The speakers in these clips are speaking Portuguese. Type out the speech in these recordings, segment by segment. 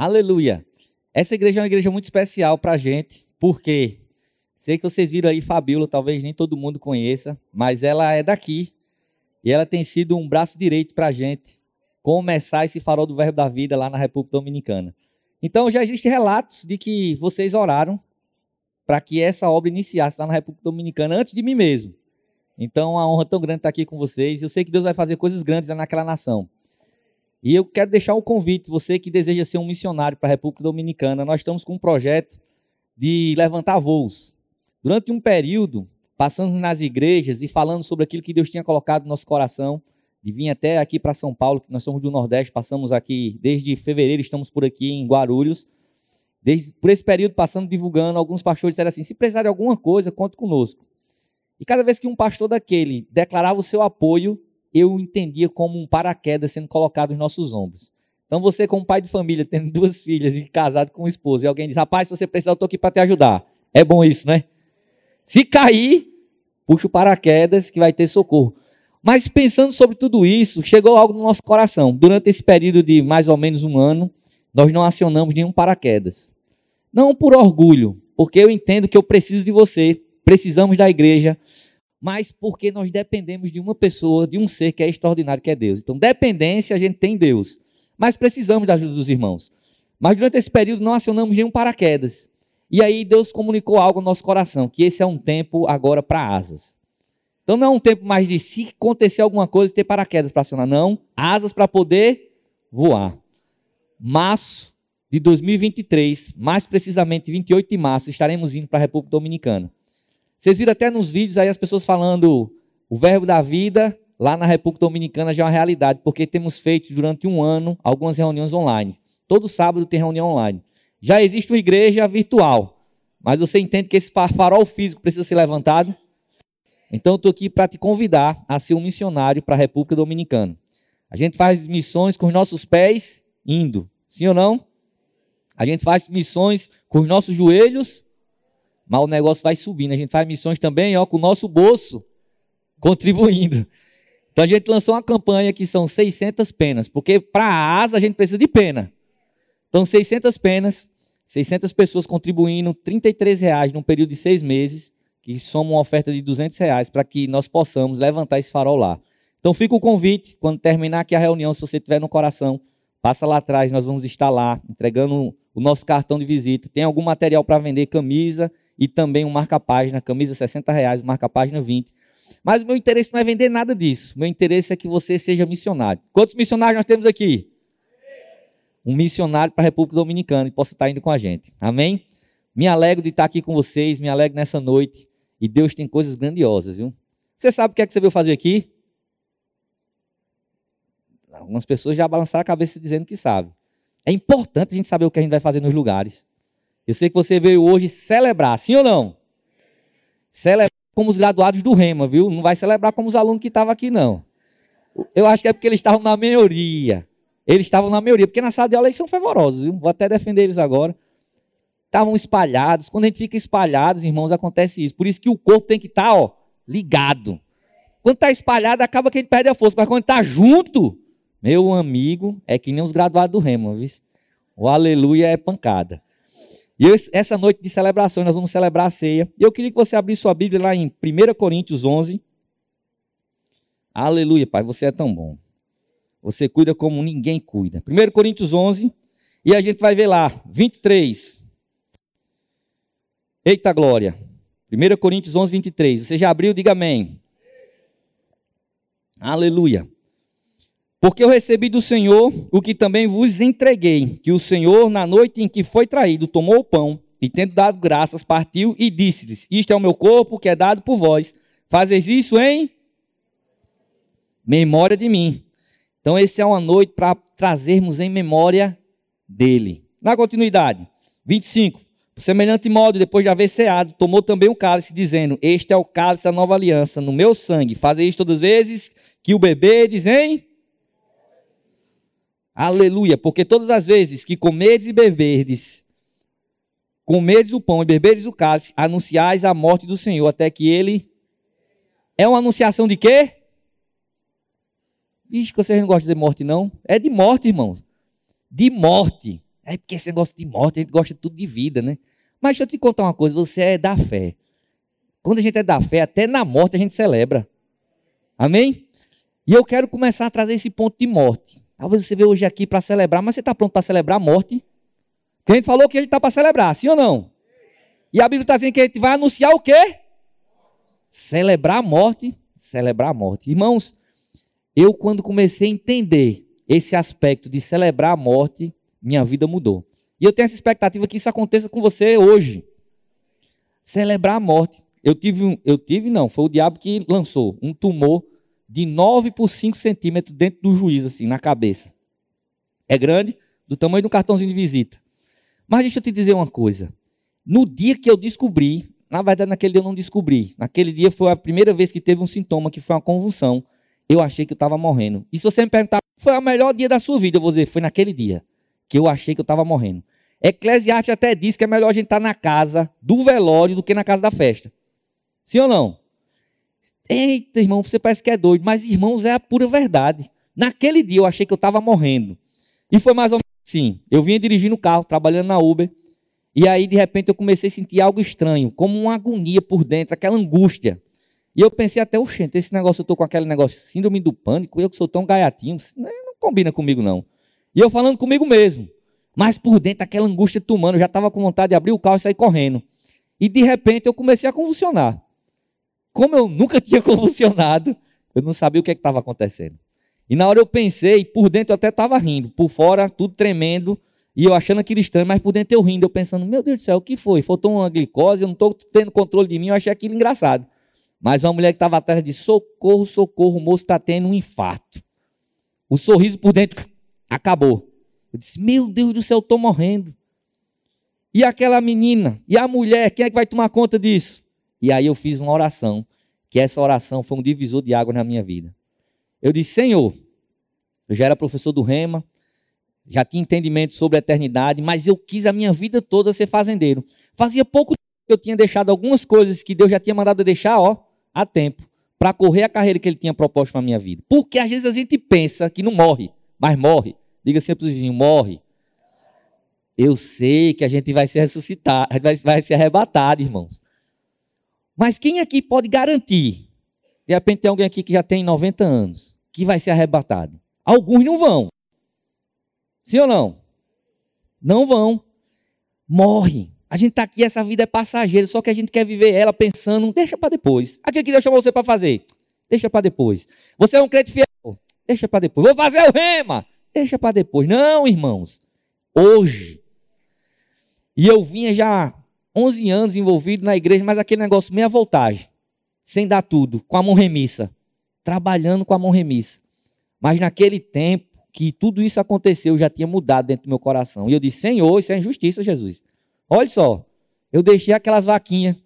Aleluia. Essa igreja é uma igreja muito especial para a gente, porque sei que vocês viram aí Fabíola, talvez nem todo mundo conheça, mas ela é daqui e ela tem sido um braço direito para a gente começar esse farol do verbo da vida lá na República Dominicana. Então já existem relatos de que vocês oraram para que essa obra iniciasse lá na República Dominicana antes de mim mesmo. Então, a honra tão grande estar aqui com vocês. Eu sei que Deus vai fazer coisas grandes naquela nação. E eu quero deixar um convite, você que deseja ser um missionário para a República Dominicana. Nós estamos com um projeto de levantar voos. Durante um período, passando nas igrejas e falando sobre aquilo que Deus tinha colocado no nosso coração, de vir até aqui para São Paulo, que nós somos do Nordeste, passamos aqui desde fevereiro, estamos por aqui em Guarulhos. Desde, por esse período, passando divulgando, alguns pastores disseram assim: se precisar de alguma coisa, conte conosco. E cada vez que um pastor daquele declarava o seu apoio, eu entendia como um paraquedas sendo colocado nos nossos ombros. Então você, como pai de família, tendo duas filhas e casado com um esposo, e alguém diz, rapaz, se você precisar, eu estou aqui para te ajudar. É bom isso, né? Se cair, puxa o paraquedas que vai ter socorro. Mas pensando sobre tudo isso, chegou algo no nosso coração. Durante esse período de mais ou menos um ano, nós não acionamos nenhum paraquedas. Não por orgulho, porque eu entendo que eu preciso de você, precisamos da igreja, mas porque nós dependemos de uma pessoa, de um ser que é extraordinário, que é Deus. Então, dependência a gente tem em Deus, mas precisamos da ajuda dos irmãos. Mas durante esse período não acionamos nenhum paraquedas. E aí Deus comunicou algo no nosso coração, que esse é um tempo agora para asas. Então não é um tempo mais de se acontecer alguma coisa ter paraquedas para acionar, não. Asas para poder voar. Março de 2023, mais precisamente 28 de março, estaremos indo para a República Dominicana. Vocês viram até nos vídeos aí as pessoas falando o verbo da vida lá na República Dominicana já é uma realidade, porque temos feito durante um ano algumas reuniões online. Todo sábado tem reunião online. Já existe uma igreja virtual, mas você entende que esse farol físico precisa ser levantado? Então eu estou aqui para te convidar a ser um missionário para a República Dominicana. A gente faz missões com os nossos pés indo, sim ou não? A gente faz missões com os nossos joelhos mas o negócio vai subindo. A gente faz missões também ó, com o nosso bolso contribuindo. Então a gente lançou uma campanha que são 600 penas, porque para a asa a gente precisa de pena. Então 600 penas, 600 pessoas contribuindo 33 reais num período de seis meses, que soma uma oferta de 200 reais para que nós possamos levantar esse farol lá. Então fica o convite, quando terminar aqui a reunião, se você tiver no coração, passa lá atrás, nós vamos estar lá, entregando o nosso cartão de visita. Tem algum material para vender, camisa, e também um marca-página, camisa 60 reais, marca-página 20. Mas o meu interesse não é vender nada disso. Meu interesse é que você seja missionário. Quantos missionários nós temos aqui? Um missionário para a República Dominicana e possa estar indo com a gente. Amém? Me alegro de estar aqui com vocês, me alegro nessa noite. E Deus tem coisas grandiosas, viu? Você sabe o que é que você veio fazer aqui? Algumas pessoas já balançaram a cabeça dizendo que sabe. É importante a gente saber o que a gente vai fazer nos lugares. Eu sei que você veio hoje celebrar, sim ou não? Celebrar como os graduados do Rema, viu? Não vai celebrar como os alunos que estavam aqui, não. Eu acho que é porque eles estavam na maioria. Eles estavam na maioria, porque na sala de aula eles são fervorosos, viu? Vou até defender eles agora. Estavam espalhados. Quando a gente fica espalhados, irmãos, acontece isso. Por isso que o corpo tem que estar, tá, ó, ligado. Quando está espalhado, acaba que a gente perde a força. Mas quando está junto, meu amigo, é que nem os graduados do Rema, viu? O aleluia é pancada. E eu, essa noite de celebração, nós vamos celebrar a ceia. E eu queria que você abrisse sua Bíblia lá em 1 Coríntios 11. Aleluia, Pai, você é tão bom. Você cuida como ninguém cuida. 1 Coríntios 11, e a gente vai ver lá, 23. Eita glória. 1 Coríntios 11, 23. Você já abriu? Diga amém. Aleluia. Porque eu recebi do Senhor o que também vos entreguei, que o Senhor, na noite em que foi traído, tomou o pão e, tendo dado graças, partiu e disse-lhes: Isto é o meu corpo que é dado por vós. Fazeis isso em memória de mim. Então, esse é uma noite para trazermos em memória dele. Na continuidade, 25. Por semelhante modo, depois de haver ceado, tomou também o cálice, dizendo: Este é o cálice da nova aliança, no meu sangue. Fazeis isto todas as vezes que o bebê dizem Aleluia, porque todas as vezes que comerdes e beberdes, comerdes o pão e beberdes o cálice, anunciais a morte do Senhor até que ele. É uma anunciação de quê? Vixe, que vocês não gostam de dizer morte, não. É de morte, irmãos. De morte. É porque esse negócio de morte, a gente gosta de tudo de vida, né? Mas deixa eu te contar uma coisa, você é da fé. Quando a gente é da fé, até na morte a gente celebra. Amém? E eu quero começar a trazer esse ponto de morte. Talvez você veja hoje aqui para celebrar, mas você está pronto para celebrar a morte? Porque a gente falou que a gente está para celebrar, sim ou não? E a Bíblia está dizendo que a gente vai anunciar o quê? Celebrar a morte, celebrar a morte. Irmãos, eu quando comecei a entender esse aspecto de celebrar a morte, minha vida mudou. E eu tenho essa expectativa que isso aconteça com você hoje. Celebrar a morte. Eu tive, eu tive não, foi o diabo que lançou um tumor de 9 por 5 centímetros dentro do juiz, assim, na cabeça. É grande, do tamanho de um cartãozinho de visita. Mas deixa eu te dizer uma coisa. No dia que eu descobri, na verdade, naquele dia eu não descobri. Naquele dia foi a primeira vez que teve um sintoma, que foi uma convulsão. Eu achei que eu estava morrendo. E se você me perguntar, foi o melhor dia da sua vida, eu vou dizer, foi naquele dia que eu achei que eu estava morrendo. Eclesiastes até diz que é melhor a gente estar tá na casa do velório do que na casa da festa. Sim ou não? Eita, irmão, você parece que é doido, mas irmãos, é a pura verdade. Naquele dia eu achei que eu estava morrendo. E foi mais ou menos assim. Eu vinha dirigindo o carro, trabalhando na Uber, e aí de repente eu comecei a sentir algo estranho, como uma agonia por dentro, aquela angústia. E eu pensei até, oxente, esse negócio, eu tô com aquele negócio, síndrome do pânico, eu que sou tão gaiatinho, não combina comigo não. E eu falando comigo mesmo. Mas por dentro, aquela angústia tomando, eu já estava com vontade de abrir o carro e sair correndo. E de repente eu comecei a convulsionar como eu nunca tinha convulsionado, eu não sabia o que é estava acontecendo. E na hora eu pensei, por dentro eu até estava rindo, por fora tudo tremendo, e eu achando aquilo estranho, mas por dentro eu rindo, eu pensando, meu Deus do céu, o que foi? Faltou uma glicose, eu não estou tendo controle de mim, eu achei aquilo engraçado. Mas uma mulher que estava atrás disse, socorro, socorro, o moço está tendo um infarto. O sorriso por dentro acabou. Eu disse, meu Deus do céu, estou morrendo. E aquela menina, e a mulher, quem é que vai tomar conta disso? E aí eu fiz uma oração, que essa oração foi um divisor de água na minha vida. Eu disse, Senhor, eu já era professor do Rema, já tinha entendimento sobre a eternidade, mas eu quis a minha vida toda ser fazendeiro. Fazia pouco tempo que eu tinha deixado algumas coisas que Deus já tinha mandado eu deixar, ó, há tempo, para correr a carreira que Ele tinha proposto para a minha vida. Porque às vezes a gente pensa que não morre, mas morre. Diga sempre assim, vizinho, morre. Eu sei que a gente vai se ressuscitar, vai, vai ser arrebatado, irmãos. Mas quem aqui pode garantir? De repente tem alguém aqui que já tem 90 anos, que vai ser arrebatado. Alguns não vão. Sim ou não? Não vão. Morre. A gente está aqui, essa vida é passageira, só que a gente quer viver ela pensando, deixa para depois. Aquilo que Deus chamou você para fazer, deixa para depois. Você é um crente fiel, deixa para depois. Vou fazer o rema, deixa para depois. Não, irmãos. Hoje. E eu vinha já 11 anos envolvido na igreja, mas aquele negócio meia voltagem, sem dar tudo, com a mão remissa, trabalhando com a mão remissa. Mas naquele tempo que tudo isso aconteceu, já tinha mudado dentro do meu coração. E eu disse: Senhor, isso é injustiça, Jesus. Olha só, eu deixei aquelas vaquinhas,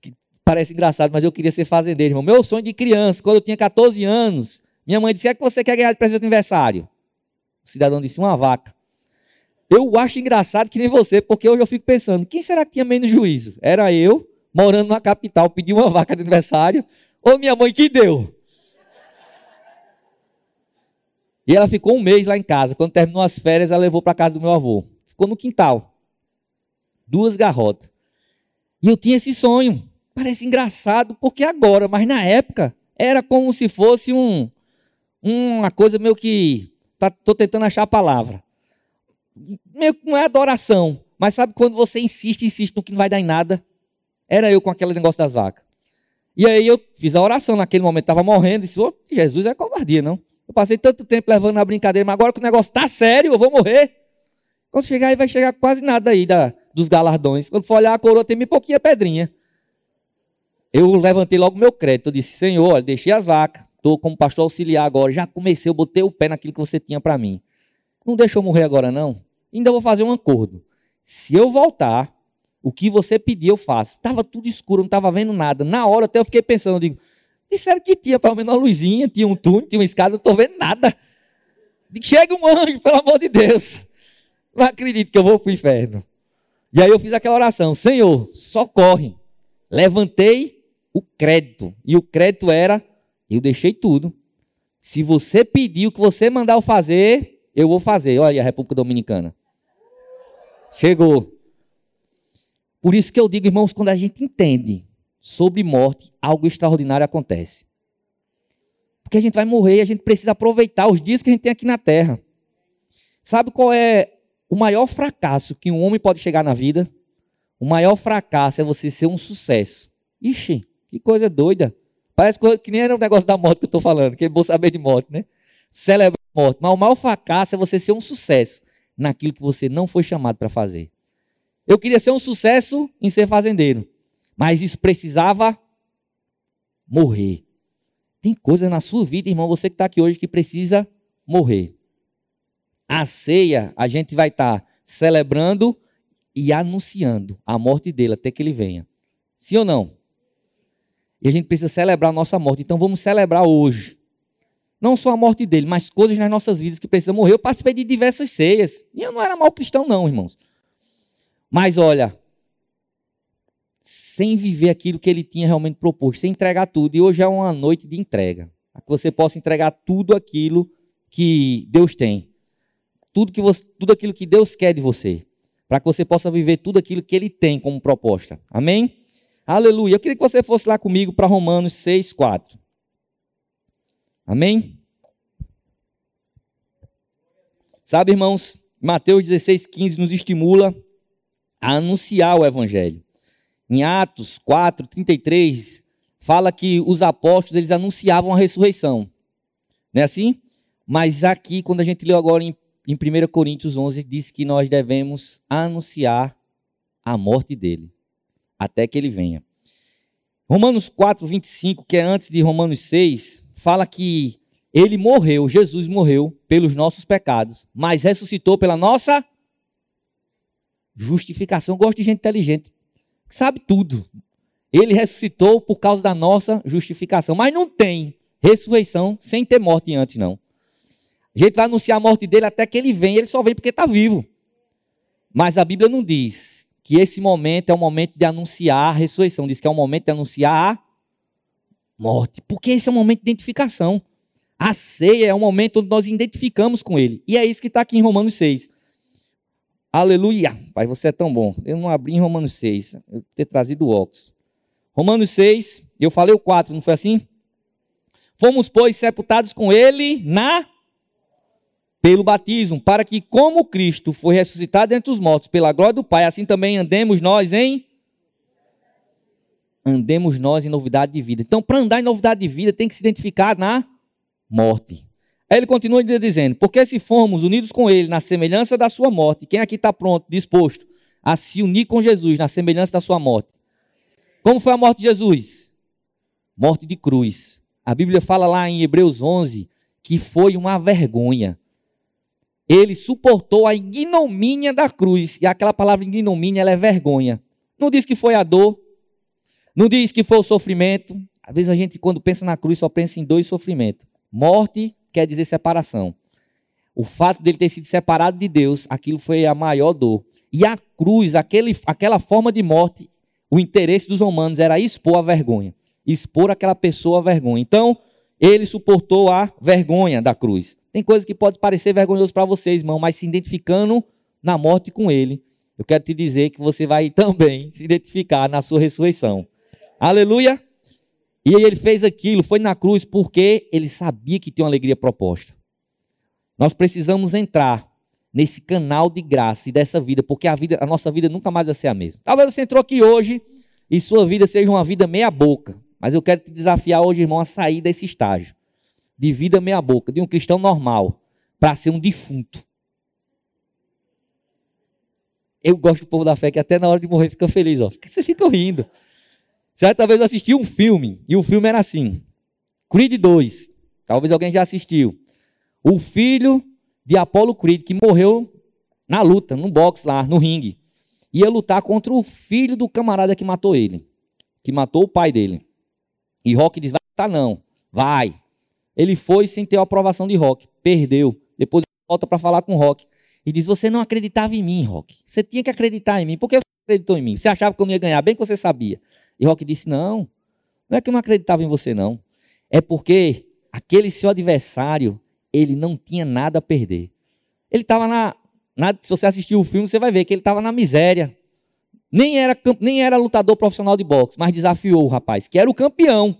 que parece engraçado, mas eu queria ser fazendeiro, irmão. Meu sonho de criança, quando eu tinha 14 anos, minha mãe disse: O que, é que você quer ganhar de presente de aniversário? O cidadão disse: Uma vaca. Eu acho engraçado que nem você, porque hoje eu fico pensando, quem será que tinha menos juízo? Era eu, morando na capital, pedi uma vaca de aniversário, ou minha mãe que deu? E ela ficou um mês lá em casa. Quando terminou as férias, ela levou para casa do meu avô. Ficou no quintal. Duas garrotas. E eu tinha esse sonho. Parece engraçado, porque agora, mas na época, era como se fosse um, uma coisa meio que. Estou tá, tentando achar a palavra meio que não é adoração, mas sabe quando você insiste, insiste no que não vai dar em nada? Era eu com aquele negócio das vacas. E aí eu fiz a oração naquele momento, estava morrendo, e disse, oh, Jesus é covardia, não? Eu passei tanto tempo levando na brincadeira, mas agora que o negócio está sério, eu vou morrer. Quando chegar aí, vai chegar quase nada aí da, dos galardões. Quando for olhar a coroa, tem bem pouquinha pedrinha. Eu levantei logo meu crédito. Eu disse, Senhor, deixei as vacas. Estou como pastor auxiliar agora. Já comecei, eu botei o pé naquilo que você tinha para mim. Não deixa eu morrer agora, não. Ainda vou fazer um acordo. Se eu voltar, o que você pedir eu faço. Estava tudo escuro, não estava vendo nada. Na hora até eu fiquei pensando, eu digo, disseram que tinha pelo menos uma luzinha, tinha um túnel, tinha uma escada, não estou vendo nada. Chega um anjo, pelo amor de Deus. Não acredito que eu vou para o inferno. E aí eu fiz aquela oração, Senhor, socorre. Levantei o crédito. E o crédito era, eu deixei tudo. Se você pedir o que você mandar eu fazer, eu vou fazer. Olha aí a República Dominicana. Chegou. Por isso que eu digo, irmãos, quando a gente entende sobre morte, algo extraordinário acontece. Porque a gente vai morrer e a gente precisa aproveitar os dias que a gente tem aqui na terra. Sabe qual é o maior fracasso que um homem pode chegar na vida? O maior fracasso é você ser um sucesso. Ixi, que coisa doida. Parece que nem era o negócio da morte que eu estou falando, que é bom saber de morte, né? Celebrar a morte. Mas o maior fracasso é você ser um sucesso naquilo que você não foi chamado para fazer. Eu queria ser um sucesso em ser fazendeiro, mas isso precisava morrer. Tem coisas na sua vida, irmão, você que está aqui hoje, que precisa morrer. A ceia, a gente vai estar tá celebrando e anunciando a morte dele até que ele venha. Sim ou não? E a gente precisa celebrar a nossa morte. Então vamos celebrar hoje. Não só a morte dele, mas coisas nas nossas vidas que precisam morrer. Eu participei de diversas ceias. E eu não era mal cristão, não, irmãos. Mas olha, sem viver aquilo que ele tinha realmente proposto, sem entregar tudo. E hoje é uma noite de entrega. Para que você possa entregar tudo aquilo que Deus tem. Tudo, que você, tudo aquilo que Deus quer de você. Para que você possa viver tudo aquilo que ele tem como proposta. Amém? Aleluia. Eu queria que você fosse lá comigo para Romanos 6, 4. Amém? Sabe, irmãos, Mateus 16, 15 nos estimula a anunciar o Evangelho. Em Atos 4, 33, fala que os apóstolos eles anunciavam a ressurreição. Não é assim? Mas aqui, quando a gente leu agora em, em 1 Coríntios 11, diz que nós devemos anunciar a morte dele até que ele venha. Romanos 4, 25, que é antes de Romanos 6, fala que ele morreu, Jesus morreu pelos nossos pecados, mas ressuscitou pela nossa justificação. Eu gosto de gente inteligente, sabe tudo. Ele ressuscitou por causa da nossa justificação, mas não tem ressurreição sem ter morte antes, não. A gente vai anunciar a morte dele até que ele vem, ele só vem porque está vivo. Mas a Bíblia não diz que esse momento é o momento de anunciar a ressurreição. Diz que é o momento de anunciar a morte. Porque esse é o momento de identificação. A ceia é o momento onde nós identificamos com ele. E é isso que está aqui em Romanos 6. Aleluia. Pai, você é tão bom. Eu não abri em Romanos 6. Eu ter trazido o óculos. Romanos 6, eu falei o 4, não foi assim? Fomos, pois, sepultados com ele na pelo batismo, para que, como Cristo foi ressuscitado entre os mortos pela glória do Pai, assim também andemos nós em. Andemos nós em novidade de vida. Então, para andar em novidade de vida, tem que se identificar na morte. Aí ele continua dizendo: Porque se formos unidos com Ele na semelhança da Sua morte, quem aqui está pronto, disposto a se unir com Jesus na semelhança da Sua morte? Como foi a morte de Jesus? Morte de cruz. A Bíblia fala lá em Hebreus 11 que foi uma vergonha ele suportou a ignomínia da cruz. E aquela palavra ignomínia, ela é vergonha. Não diz que foi a dor. Não diz que foi o sofrimento. Às vezes a gente, quando pensa na cruz, só pensa em dois sofrimentos. Morte quer dizer separação. O fato dele ter sido separado de Deus, aquilo foi a maior dor. E a cruz, aquele, aquela forma de morte, o interesse dos romanos era expor a vergonha. Expor aquela pessoa a vergonha. Então, ele suportou a vergonha da cruz. Tem coisas que pode parecer vergonhoso para vocês, irmão, mas se identificando na morte com ele, eu quero te dizer que você vai também se identificar na sua ressurreição. Aleluia! E ele fez aquilo, foi na cruz porque ele sabia que tinha uma alegria proposta. Nós precisamos entrar nesse canal de graça e dessa vida, porque a vida, a nossa vida nunca mais vai ser a mesma. Talvez você entrou aqui hoje e sua vida seja uma vida meia boca, mas eu quero te desafiar hoje, irmão, a sair desse estágio de vida meia-boca, de um cristão normal, para ser um defunto. Eu gosto do povo da fé que até na hora de morrer fica feliz. Ó. Vocês ficam rindo. Certa vez eu assisti um filme, e o filme era assim: Creed 2. Talvez alguém já assistiu. O filho de Apollo Creed, que morreu na luta, no boxe lá, no ringue. Ia lutar contra o filho do camarada que matou ele. Que matou o pai dele. E Rock diz: vai lutar não. Vai. Ele foi sem ter a aprovação de Rock, perdeu. Depois volta para falar com Rock e diz: Você não acreditava em mim, Rock. Você tinha que acreditar em mim. Por que você acreditou em mim? Você achava que eu não ia ganhar? Bem que você sabia. E Rock disse: Não, não é que eu não acreditava em você, não. É porque aquele seu adversário, ele não tinha nada a perder. Ele estava na, se você assistir o filme, você vai ver que ele estava na miséria. Nem era, nem era lutador profissional de boxe, mas desafiou o rapaz, que era o campeão.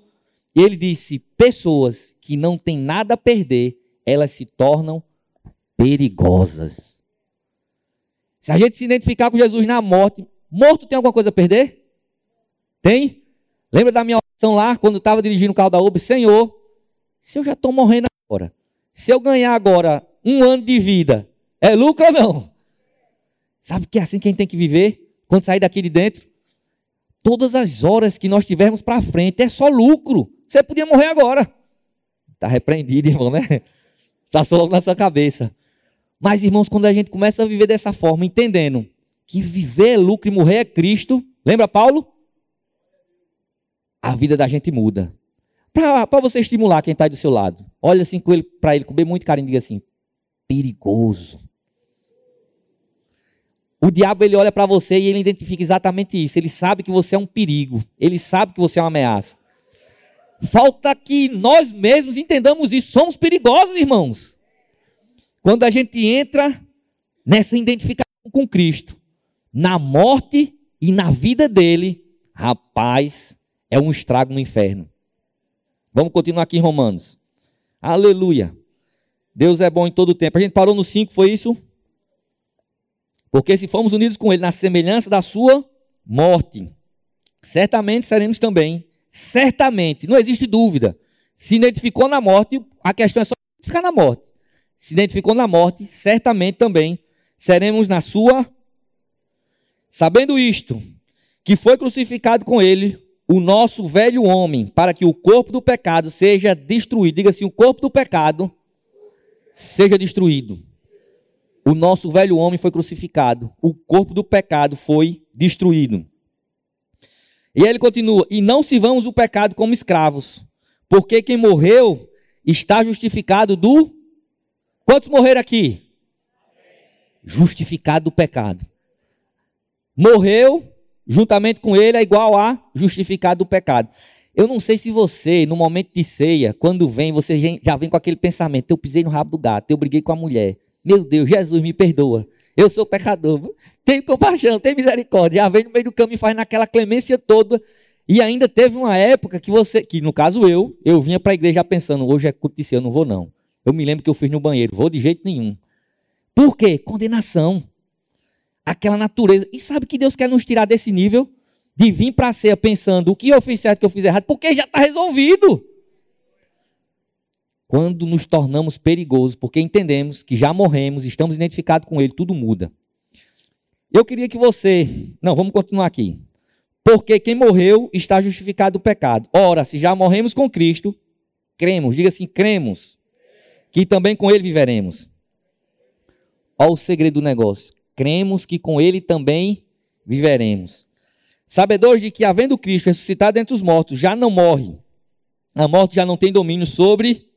E ele disse: pessoas que não têm nada a perder, elas se tornam perigosas. Se a gente se identificar com Jesus na morte, morto tem alguma coisa a perder? Tem? Lembra da minha oração lá, quando eu estava dirigindo o carro da Uber? Senhor, se eu já estou morrendo agora, se eu ganhar agora um ano de vida, é lucro ou não? Sabe que é assim que a gente tem que viver? Quando sair daqui de dentro? Todas as horas que nós tivermos para frente é só lucro. Você podia morrer agora. Está repreendido, irmão, né? Está só logo na sua cabeça. Mas, irmãos, quando a gente começa a viver dessa forma, entendendo que viver é lucro e morrer é Cristo, lembra Paulo? A vida da gente muda. Para você estimular quem está do seu lado, olha assim para ele com bem muito carinho e diga assim: perigoso. O diabo ele olha para você e ele identifica exatamente isso. Ele sabe que você é um perigo. Ele sabe que você é uma ameaça. Falta que nós mesmos entendamos isso. Somos perigosos, irmãos. Quando a gente entra nessa identificação com Cristo, na morte e na vida dele, rapaz, é um estrago no inferno. Vamos continuar aqui em Romanos. Aleluia. Deus é bom em todo o tempo. A gente parou no 5, foi isso? Porque se formos unidos com Ele na semelhança da sua morte, certamente seremos também, certamente, não existe dúvida. Se identificou na morte, a questão é só ficar na morte. Se identificou na morte, certamente também seremos na sua. Sabendo isto, que foi crucificado com Ele o nosso velho homem, para que o corpo do pecado seja destruído. Diga assim: o corpo do pecado seja destruído o nosso velho homem foi crucificado, o corpo do pecado foi destruído. E ele continua: E não sirvamos o pecado como escravos, porque quem morreu está justificado do. Quantos morreram aqui? Justificado do pecado. Morreu, juntamente com ele, é igual a justificado do pecado. Eu não sei se você, no momento de ceia, quando vem, você já vem com aquele pensamento: eu pisei no rabo do gato, eu briguei com a mulher, meu Deus, Jesus, me perdoa. Eu sou pecador. Tem compaixão, tem misericórdia. Já vem no meio do caminho e faz naquela clemência toda. E ainda teve uma época que você, que no caso eu, eu vinha para a igreja pensando, hoje é culto de eu não vou não. Eu me lembro que eu fiz no banheiro, vou de jeito nenhum. Por quê? Condenação. Aquela natureza. E sabe que Deus quer nos tirar desse nível? De vir para a ceia pensando o que eu fiz certo, o que eu fiz errado, porque já está resolvido quando nos tornamos perigosos, porque entendemos que já morremos, estamos identificados com Ele, tudo muda. Eu queria que você. Não, vamos continuar aqui. Porque quem morreu está justificado do pecado. Ora, se já morremos com Cristo, cremos, diga assim, cremos, que também com Ele viveremos. Olha o segredo do negócio. Cremos que com Ele também viveremos. Sabedores de que, havendo Cristo ressuscitado entre os mortos, já não morre. A morte já não tem domínio sobre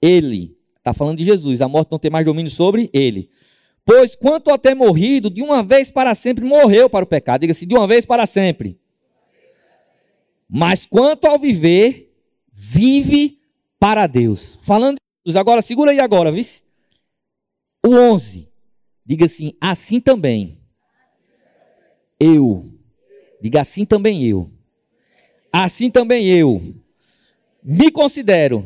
ele. Está falando de Jesus. A morte não tem mais domínio sobre ele. Pois quanto a ter morrido, de uma vez para sempre morreu para o pecado. Diga-se, de uma vez para sempre. Mas quanto ao viver, vive para Deus. Falando de Jesus, agora segura aí agora, vice. O 11. Diga assim, assim também. Eu. Diga assim também eu. Assim também eu. Me considero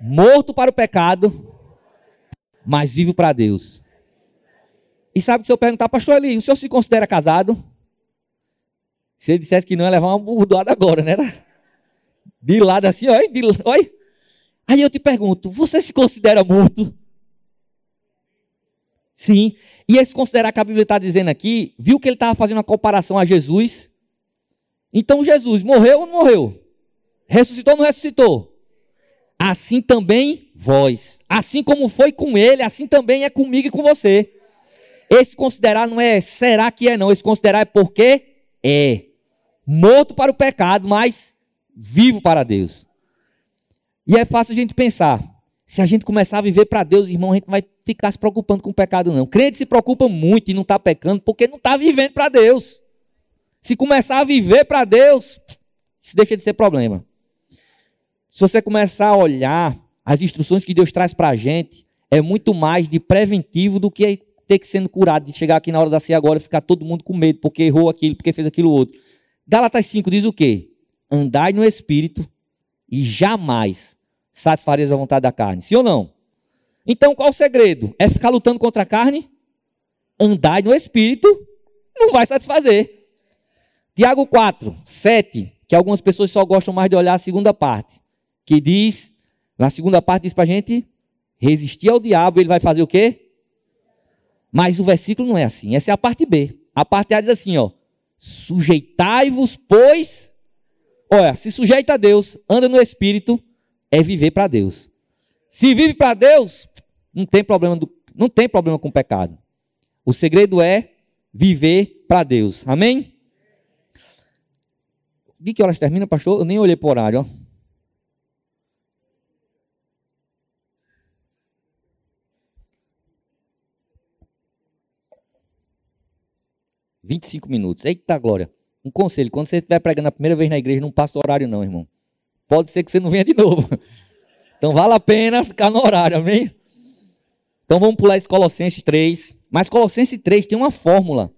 morto para o pecado, mas vivo para Deus. E sabe que se eu perguntar, pastor Eli, o senhor se considera casado? Se ele dissesse que não, ia levar uma burdoada agora, né? De lado assim, olha, de, olha. Aí eu te pergunto, você se considera morto? Sim. E esse considerar que a Bíblia está dizendo aqui, viu que ele estava fazendo uma comparação a Jesus? Então Jesus morreu ou não morreu? Ressuscitou ou não ressuscitou? assim também vós. Assim como foi com ele, assim também é comigo e com você. Esse considerar não é será que é, não. Esse considerar é porque é. Morto para o pecado, mas vivo para Deus. E é fácil a gente pensar. Se a gente começar a viver para Deus, irmão, a gente vai ficar se preocupando com o pecado, não. Crente se preocupa muito e não está pecando porque não está vivendo para Deus. Se começar a viver para Deus, isso deixa de ser problema. Se você começar a olhar as instruções que Deus traz para a gente, é muito mais de preventivo do que ter que sendo curado, de chegar aqui na hora da ceia agora e ficar todo mundo com medo, porque errou aquilo, porque fez aquilo outro. Gálatas 5 diz o quê? Andai no Espírito e jamais satisfareis a vontade da carne. Sim ou não? Então qual o segredo? É ficar lutando contra a carne? Andai no Espírito, não vai satisfazer. Tiago 4, 7, que algumas pessoas só gostam mais de olhar a segunda parte, que diz, na segunda parte diz para a gente, resistir ao diabo, ele vai fazer o quê? Mas o versículo não é assim. Essa é a parte B. A parte A diz assim, ó: Sujeitai-vos, pois. Olha, se sujeita a Deus, anda no espírito, é viver para Deus. Se vive para Deus, não tem problema do, não tem problema com o pecado. O segredo é viver para Deus. Amém? De que horas termina, pastor? Eu nem olhei para o horário, ó. 25 minutos. Eita glória. Um conselho, quando você estiver pregando a primeira vez na igreja, não passa o horário não, irmão. Pode ser que você não venha de novo. Então vale a pena ficar no horário, amém? Então vamos pular esse Colossenses 3. Mas Colossenses 3 tem uma fórmula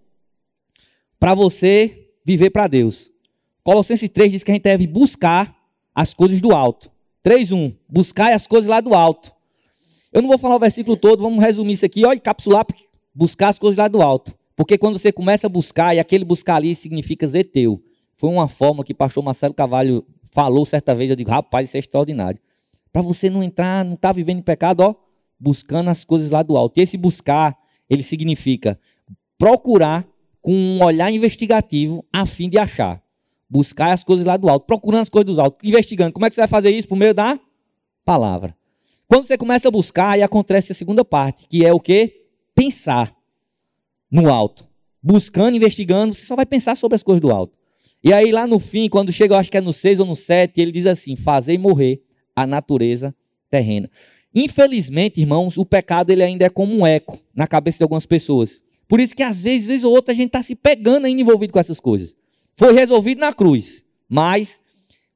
para você viver para Deus. Colossenses 3 diz que a gente deve buscar as coisas do alto. 3.1. Buscar as coisas lá do alto. Eu não vou falar o versículo todo, vamos resumir isso aqui, ó, e capsular, buscar as coisas lá do alto. Porque quando você começa a buscar, e aquele buscar ali significa zeteu. Foi uma forma que o pastor Marcelo Cavalho falou certa vez, eu digo, rapaz, isso é extraordinário. Para você não entrar, não estar tá vivendo em pecado, ó, buscando as coisas lá do alto. E esse buscar, ele significa procurar com um olhar investigativo a fim de achar. Buscar as coisas lá do alto, procurando as coisas do alto, investigando. Como é que você vai fazer isso? Por meio da palavra. Quando você começa a buscar, aí acontece a segunda parte, que é o que? Pensar no alto. Buscando, investigando, você só vai pensar sobre as coisas do alto. E aí lá no fim, quando chega, eu acho que é no 6 ou no 7, ele diz assim: fazer morrer a natureza terrena. Infelizmente, irmãos, o pecado ele ainda é como um eco na cabeça de algumas pessoas. Por isso que às vezes, vez ou outra, a gente está se pegando ainda envolvido com essas coisas. Foi resolvido na cruz, mas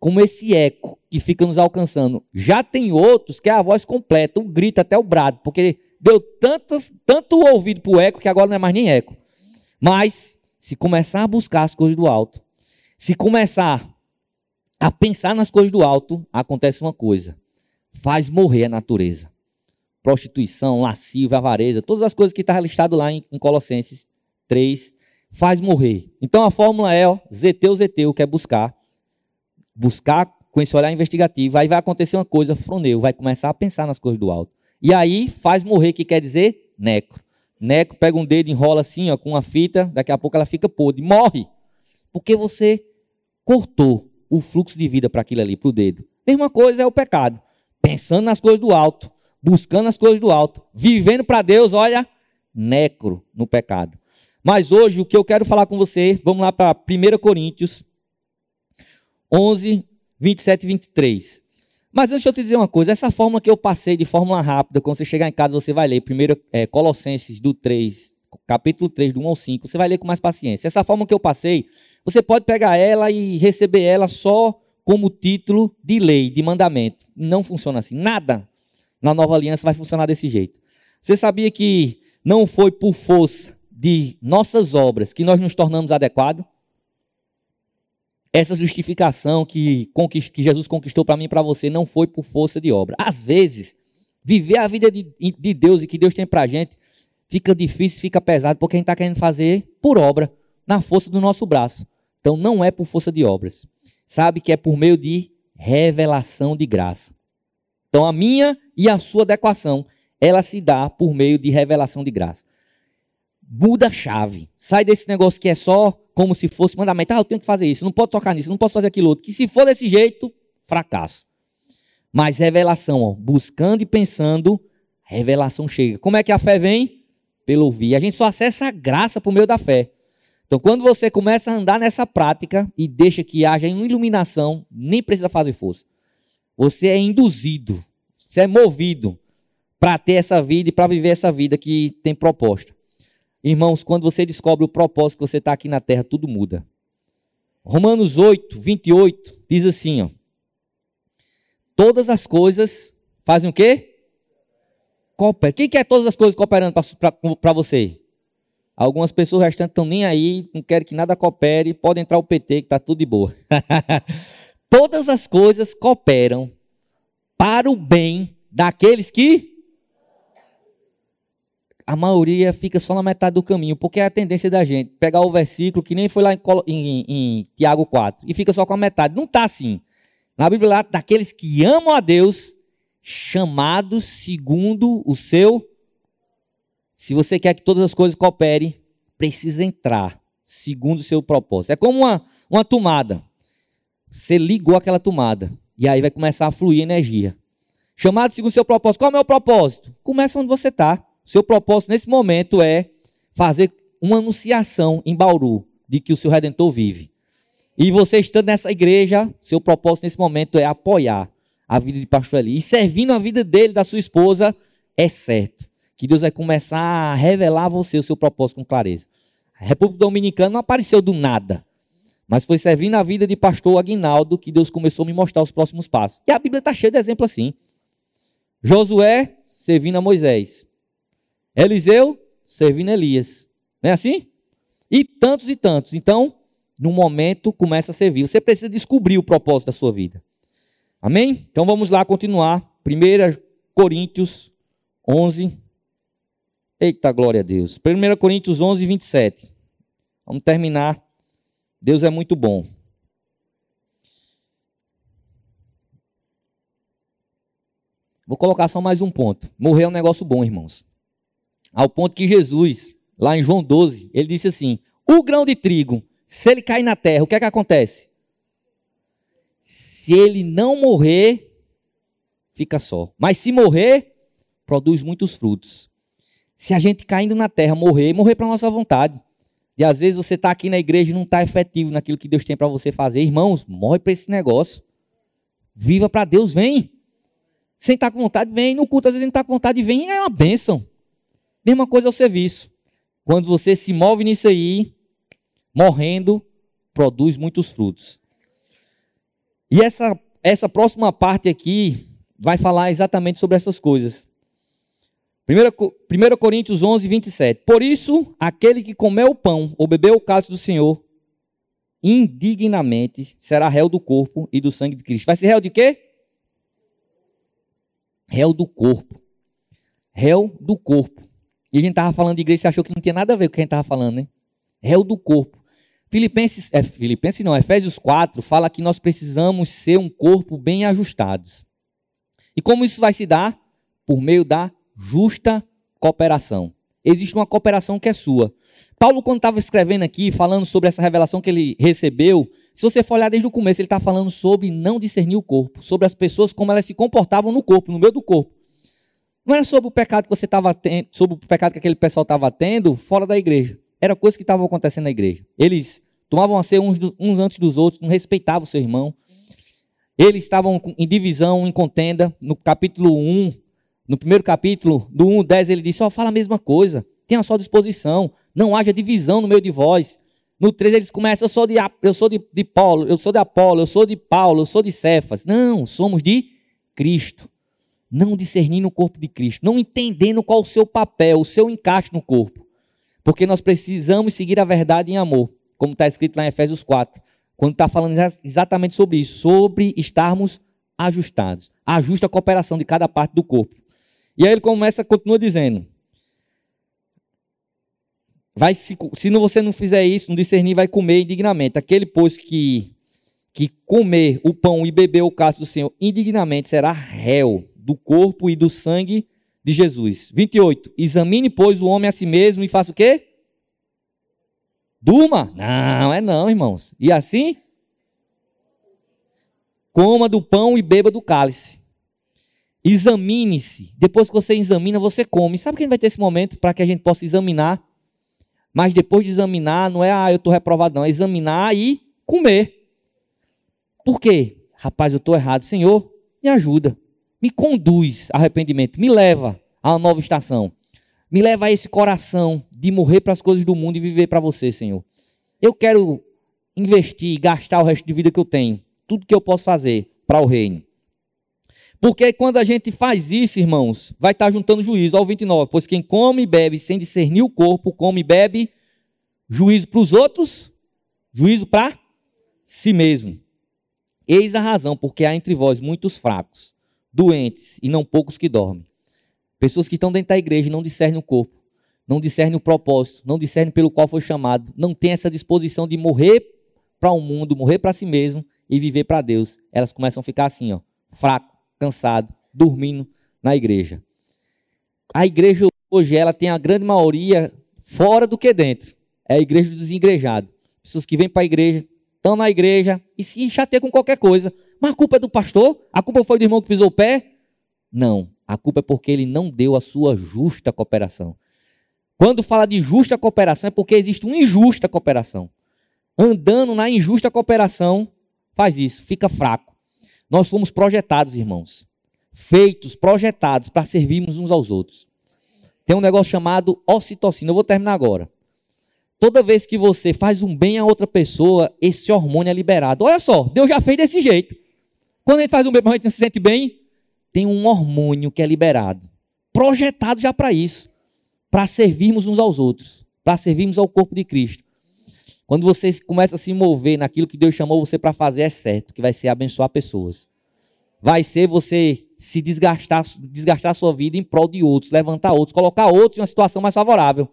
como esse eco que fica nos alcançando. Já tem outros que é a voz completa, o grito até o brado, porque deu tantas, tanto ouvido para o eco que agora não é mais nem eco. Mas, se começar a buscar as coisas do alto, se começar a pensar nas coisas do alto, acontece uma coisa: faz morrer a natureza. Prostituição, lascívia, avareza, todas as coisas que está listado lá em, em Colossenses 3, faz morrer. Então a fórmula é ó, zeteu, zeteu, que é buscar. Buscar com esse olhar investigativo. Aí vai acontecer uma coisa, froneu, vai começar a pensar nas coisas do alto. E aí faz morrer, que quer dizer necro. Necro pega um dedo, enrola assim, ó, com uma fita, daqui a pouco ela fica podre, morre. Porque você cortou o fluxo de vida para aquilo ali, para o dedo. Mesma coisa é o pecado. Pensando nas coisas do alto, buscando as coisas do alto, vivendo para Deus, olha, necro no pecado. Mas hoje o que eu quero falar com você, vamos lá para 1 Coríntios 11, 27 e 23. Mas deixa eu te dizer uma coisa, essa forma que eu passei de forma rápida, quando você chegar em casa, você vai ler primeiro é, Colossenses do 3, capítulo 3, do 1 ao 5, você vai ler com mais paciência. Essa forma que eu passei, você pode pegar ela e receber ela só como título de lei, de mandamento. Não funciona assim. Nada na nova aliança vai funcionar desse jeito. Você sabia que não foi por força de nossas obras que nós nos tornamos adequados? essa justificação que, que Jesus conquistou para mim e para você não foi por força de obra. Às vezes, viver a vida de, de Deus e que Deus tem para a gente fica difícil, fica pesado, porque a gente está querendo fazer por obra, na força do nosso braço. Então, não é por força de obras. Sabe que é por meio de revelação de graça. Então, a minha e a sua adequação, ela se dá por meio de revelação de graça. Muda a chave. Sai desse negócio que é só como se fosse mandamento. Ah, eu tenho que fazer isso, não posso tocar nisso, não posso fazer aquilo outro. Que se for desse jeito, fracasso. Mas revelação, ó, buscando e pensando, revelação chega. Como é que a fé vem? Pelo ouvir. A gente só acessa a graça por meio da fé. Então, quando você começa a andar nessa prática e deixa que haja uma iluminação, nem precisa fazer força. Você é induzido, você é movido para ter essa vida e para viver essa vida que tem proposta. Irmãos, quando você descobre o propósito que você está aqui na terra, tudo muda. Romanos 8, 28 diz assim: ó, Todas as coisas fazem o quê? Coopera. Quem quer todas as coisas cooperando para você? Algumas pessoas restantes estão nem aí, não querem que nada coopere, pode entrar o PT que está tudo de boa. todas as coisas cooperam para o bem daqueles que a maioria fica só na metade do caminho, porque é a tendência da gente pegar o versículo que nem foi lá em, em, em Tiago 4 e fica só com a metade. Não está assim. Na Bíblia, lá, daqueles que amam a Deus, chamados segundo o seu. Se você quer que todas as coisas cooperem, precisa entrar segundo o seu propósito. É como uma, uma tomada. Você ligou aquela tomada e aí vai começar a fluir energia. Chamado segundo o seu propósito. Qual é o meu propósito? Começa onde você está. Seu propósito nesse momento é fazer uma anunciação em Bauru de que o seu redentor vive. E você estando nessa igreja, seu propósito nesse momento é apoiar a vida de pastor Eli. E servindo a vida dele, da sua esposa, é certo que Deus vai começar a revelar a você o seu propósito com clareza. A República Dominicana não apareceu do nada. Mas foi servindo a vida de pastor Aguinaldo que Deus começou a me mostrar os próximos passos. E a Bíblia está cheia de exemplos assim. Josué servindo a Moisés. Eliseu servindo Elias. Não é assim? E tantos e tantos. Então, no momento, começa a servir. Você precisa descobrir o propósito da sua vida. Amém? Então vamos lá continuar. 1 Coríntios 11. Eita, glória a Deus. 1 Coríntios 11, 27. Vamos terminar. Deus é muito bom. Vou colocar só mais um ponto. Morrer é um negócio bom, irmãos. Ao ponto que Jesus, lá em João 12, ele disse assim: o grão de trigo, se ele cair na terra, o que é que acontece? Se ele não morrer, fica só. Mas se morrer, produz muitos frutos. Se a gente caindo na terra morrer, morrer para nossa vontade. E às vezes você está aqui na igreja e não está efetivo naquilo que Deus tem para você fazer. Irmãos, morre para esse negócio. Viva para Deus, vem. Sem estar tá com vontade, vem. No culto, às vezes gente está com vontade, vem. É uma bênção. Mesma coisa é o serviço. Quando você se move nisso aí, morrendo, produz muitos frutos. E essa, essa próxima parte aqui vai falar exatamente sobre essas coisas. 1, Coríntios 11, 27. Por isso, aquele que comer o pão ou beber o cálice do Senhor, indignamente será réu do corpo e do sangue de Cristo. Vai ser réu de quê? Réu do corpo. Réu do corpo. E a gente estava falando de igreja, você achou que não tinha nada a ver com o que a gente estava falando, né? Réu do corpo. Filipenses, é, Filipenses não, Efésios 4 fala que nós precisamos ser um corpo bem ajustados. E como isso vai se dar? Por meio da justa cooperação. Existe uma cooperação que é sua. Paulo, quando estava escrevendo aqui, falando sobre essa revelação que ele recebeu, se você for olhar desde o começo, ele está falando sobre não discernir o corpo, sobre as pessoas, como elas se comportavam no corpo, no meio do corpo. Não era sobre o pecado que você estava tendo, sobre o pecado que aquele pessoal estava tendo fora da igreja. Era coisa que estava acontecendo na igreja. Eles tomavam a ser uns, uns antes dos outros, não respeitavam o seu irmão. Eles estavam em divisão, em contenda. No capítulo 1, no primeiro capítulo, do 1 ao 10, ele disse: Ó, oh, fala a mesma coisa, tenha só disposição, não haja divisão no meio de vós. No 3 eles começam: Eu sou de, eu sou de, de Paulo, eu sou de Apolo, eu sou de Paulo, eu sou de Cefas. Não, somos de Cristo não discernindo o corpo de Cristo, não entendendo qual o seu papel, o seu encaixe no corpo. Porque nós precisamos seguir a verdade em amor, como está escrito lá em Efésios 4, quando está falando exatamente sobre isso, sobre estarmos ajustados. Ajusta a cooperação de cada parte do corpo. E aí ele começa, continua dizendo: vai se, se você não fizer isso, não discernir, vai comer indignamente. Aquele, pois, que, que comer o pão e beber o cálice do Senhor indignamente será réu do corpo e do sangue de Jesus. 28. Examine, pois, o homem a si mesmo e faça o quê? Durma? Não, é não, irmãos. E assim? Coma do pão e beba do cálice. Examine-se. Depois que você examina, você come. Sabe quem vai ter esse momento para que a gente possa examinar? Mas depois de examinar, não é, ah, eu estou reprovado, não. É examinar e comer. Por quê? Rapaz, eu estou errado. Senhor, me ajuda me conduz a arrependimento, me leva a uma nova estação. Me leva a esse coração de morrer para as coisas do mundo e viver para você, Senhor. Eu quero investir, gastar o resto de vida que eu tenho, tudo que eu posso fazer para o reino. Porque quando a gente faz isso, irmãos, vai estar juntando juízo. Ao 29. Pois quem come e bebe sem discernir o corpo, come e bebe juízo para os outros, juízo para si mesmo. Eis a razão, porque há entre vós muitos fracos, doentes e não poucos que dormem. Pessoas que estão dentro da igreja e não discernem o corpo, não discernem o propósito, não discernem pelo qual foi chamado, não têm essa disposição de morrer para o um mundo, morrer para si mesmo e viver para Deus. Elas começam a ficar assim, ó, fraco, cansado, dormindo na igreja. A igreja hoje ela tem a grande maioria fora do que dentro. É a igreja dos desigrejados. Pessoas que vêm para a igreja, estão na igreja e se chateiam com qualquer coisa. Mas a culpa é do pastor? A culpa foi do irmão que pisou o pé? Não. A culpa é porque ele não deu a sua justa cooperação. Quando fala de justa cooperação, é porque existe uma injusta cooperação. Andando na injusta cooperação, faz isso, fica fraco. Nós fomos projetados, irmãos. Feitos, projetados para servirmos uns aos outros. Tem um negócio chamado ocitocina. Eu vou terminar agora. Toda vez que você faz um bem a outra pessoa, esse hormônio é liberado. Olha só, Deus já fez desse jeito. Quando a gente faz um bem, a gente se sente bem, tem um hormônio que é liberado, projetado já para isso, para servirmos uns aos outros, para servirmos ao corpo de Cristo. Quando você começa a se mover naquilo que Deus chamou você para fazer, é certo, que vai ser abençoar pessoas. Vai ser você se desgastar, desgastar sua vida em prol de outros, levantar outros, colocar outros em uma situação mais favorável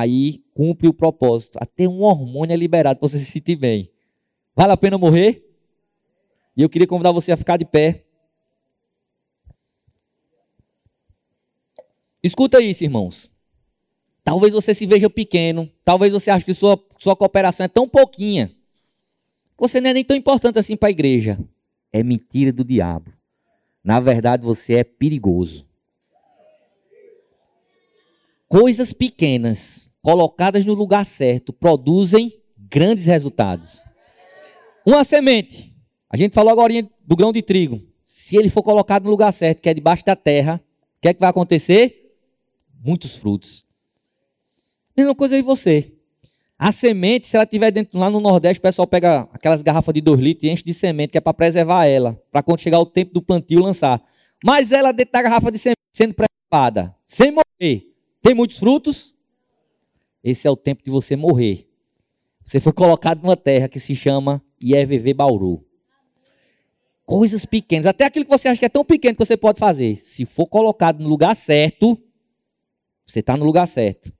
aí cumpre o propósito. Até um hormônio é liberado para você se sentir bem. Vale a pena morrer? E eu queria convidar você a ficar de pé. Escuta isso, irmãos. Talvez você se veja pequeno, talvez você ache que sua, sua cooperação é tão pouquinha, você não é nem tão importante assim para a igreja. É mentira do diabo. Na verdade, você é perigoso. Coisas pequenas, colocadas no lugar certo, produzem grandes resultados. Uma semente. A gente falou agora do grão de trigo. Se ele for colocado no lugar certo, que é debaixo da terra, o que é que vai acontecer? Muitos frutos. Mesma coisa aí você. A semente, se ela estiver dentro lá no Nordeste, o pessoal pega aquelas garrafas de 2 litros e enche de semente, que é para preservar ela, para quando chegar o tempo do plantio lançar. Mas ela dentro da garrafa de semente sendo preservada, sem morrer, tem muitos frutos? Esse é o tempo de você morrer. Você foi colocado numa terra que se chama IEVV Bauru. Coisas pequenas, até aquilo que você acha que é tão pequeno que você pode fazer. Se for colocado no lugar certo, você está no lugar certo.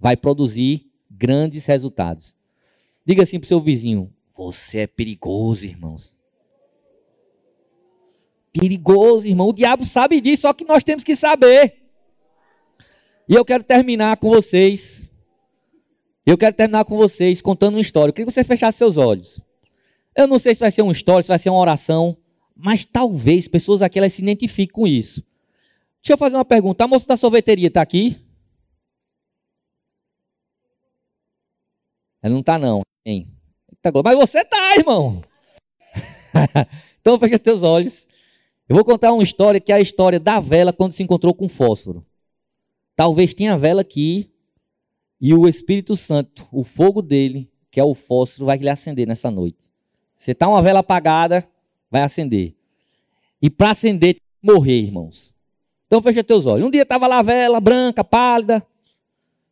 Vai produzir grandes resultados. Diga assim para o seu vizinho: Você é perigoso, irmãos. Perigoso, irmão. O diabo sabe disso, só que nós temos que saber. E eu quero terminar com vocês. Eu quero terminar com vocês contando uma história. Eu queria que você fechasse seus olhos. Eu não sei se vai ser uma história, se vai ser uma oração, mas talvez pessoas aqui elas se identifiquem com isso. Deixa eu fazer uma pergunta. A moça da sorveteria está aqui? Ela não está não. Hein? Mas você está, irmão. então fecha teus olhos. Eu vou contar uma história que é a história da vela quando se encontrou com fósforo. Talvez tenha vela aqui e o Espírito Santo, o fogo dele, que é o fósforo, vai lhe acender nessa noite. Você está uma vela apagada, vai acender. E para acender, morrer, irmãos. Então fecha teus olhos. Um dia estava lá a vela branca, pálida,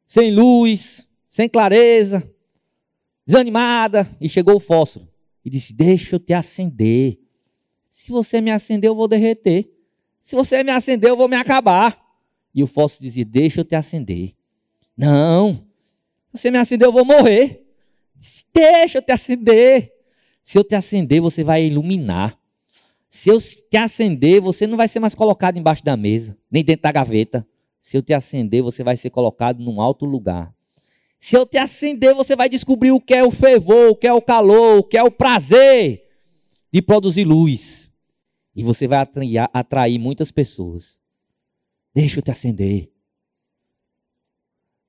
sem luz, sem clareza, desanimada, e chegou o fósforo. E disse: Deixa eu te acender. Se você me acender, eu vou derreter. Se você me acender, eu vou me acabar. E o fósforo dizia: Deixa eu te acender. Não, você me acender, eu vou morrer. Disse, Deixa eu te acender. Se eu te acender, você vai iluminar. Se eu te acender, você não vai ser mais colocado embaixo da mesa, nem dentro da gaveta. Se eu te acender, você vai ser colocado num alto lugar. Se eu te acender, você vai descobrir o que é o fervor, o que é o calor, o que é o prazer de produzir luz. E você vai atrair, atrair muitas pessoas. Deixa eu te acender.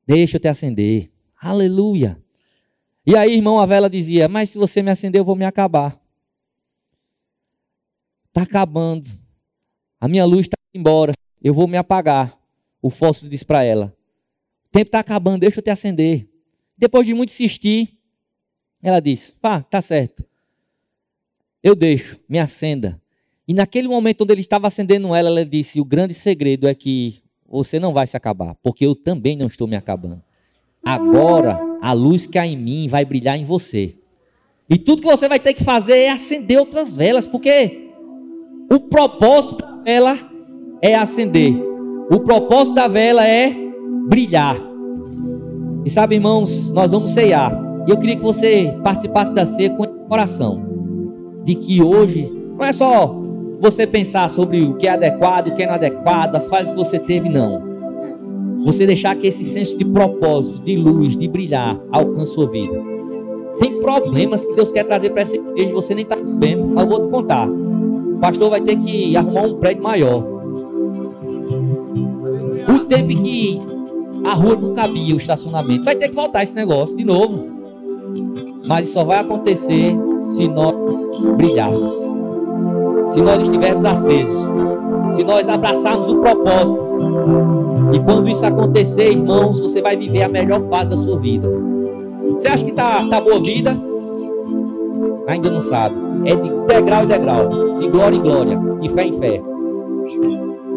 Deixa eu te acender. Aleluia. E aí, irmão, a vela dizia: Mas se você me acender, eu vou me acabar. Está acabando. A minha luz está embora. Eu vou me apagar. O fósforo disse para ela: O tempo está acabando, deixa eu te acender. Depois de muito insistir, ela disse: Pá, tá certo. Eu deixo, me acenda. E naquele momento onde ele estava acendendo ela, ela disse: O grande segredo é que você não vai se acabar, porque eu também não estou me acabando. Agora, a luz que há em mim vai brilhar em você. E tudo que você vai ter que fazer é acender outras velas, porque o propósito da vela é acender. O propósito da vela é brilhar. E sabe, irmãos, nós vamos ceiar. E eu queria que você participasse da ceia com coração. De que hoje não é só você pensar sobre o que é adequado, o que é inadequado, as fases que você teve, não. Você deixar que esse senso de propósito, de luz, de brilhar, alcance sua vida. Tem problemas que Deus quer trazer para essa igreja, você nem está vendo, mas eu vou te contar. O pastor vai ter que arrumar um prédio maior. O tempo em que a rua não cabia, o estacionamento, vai ter que voltar esse negócio de novo. Mas isso só vai acontecer se nós brilharmos. Se nós estivermos acesos. Se nós abraçarmos o propósito. E quando isso acontecer, irmãos, você vai viver a melhor fase da sua vida. Você acha que tá, tá boa vida? Ainda não sabe. É de degrau em degrau, de glória em glória, de fé em fé.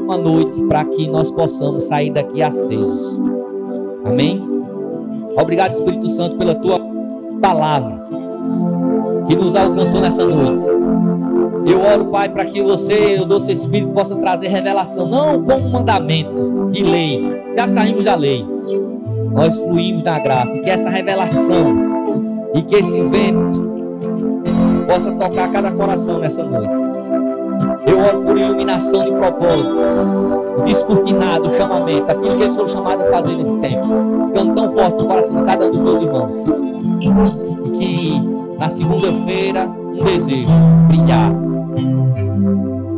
Uma noite para que nós possamos sair daqui acesos. Amém? Obrigado, Espírito Santo, pela tua palavra que nos alcançou nessa noite. Eu oro, Pai, para que você, o doce Espírito, possa trazer revelação, não como mandamento de lei. Já saímos da lei. Nós fluímos na graça. E que essa revelação e que esse vento possa tocar cada coração nessa noite. Eu oro por iluminação de propósitos, descortinado, chamamento, aquilo que eles foram chamados a fazer nesse tempo, ficando tão forte no coração de cada um dos meus irmãos. E que na segunda-feira, um desejo, brilhar.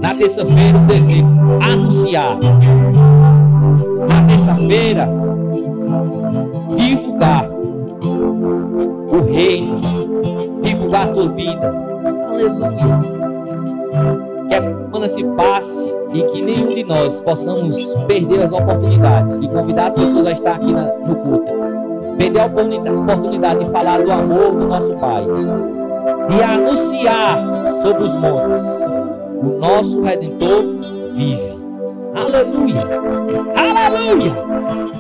Na terça-feira, um desejo, anunciar. Na terça-feira, divulgar o reino, divulgar a tua vida. Aleluia. Que essa semana se passe e que nenhum de nós possamos perder as oportunidades de convidar as pessoas a estar aqui na, no culto. Perder a oportunidade de falar do amor do nosso Pai. De anunciar sobre os montes. O nosso Redentor vive. Aleluia! Aleluia!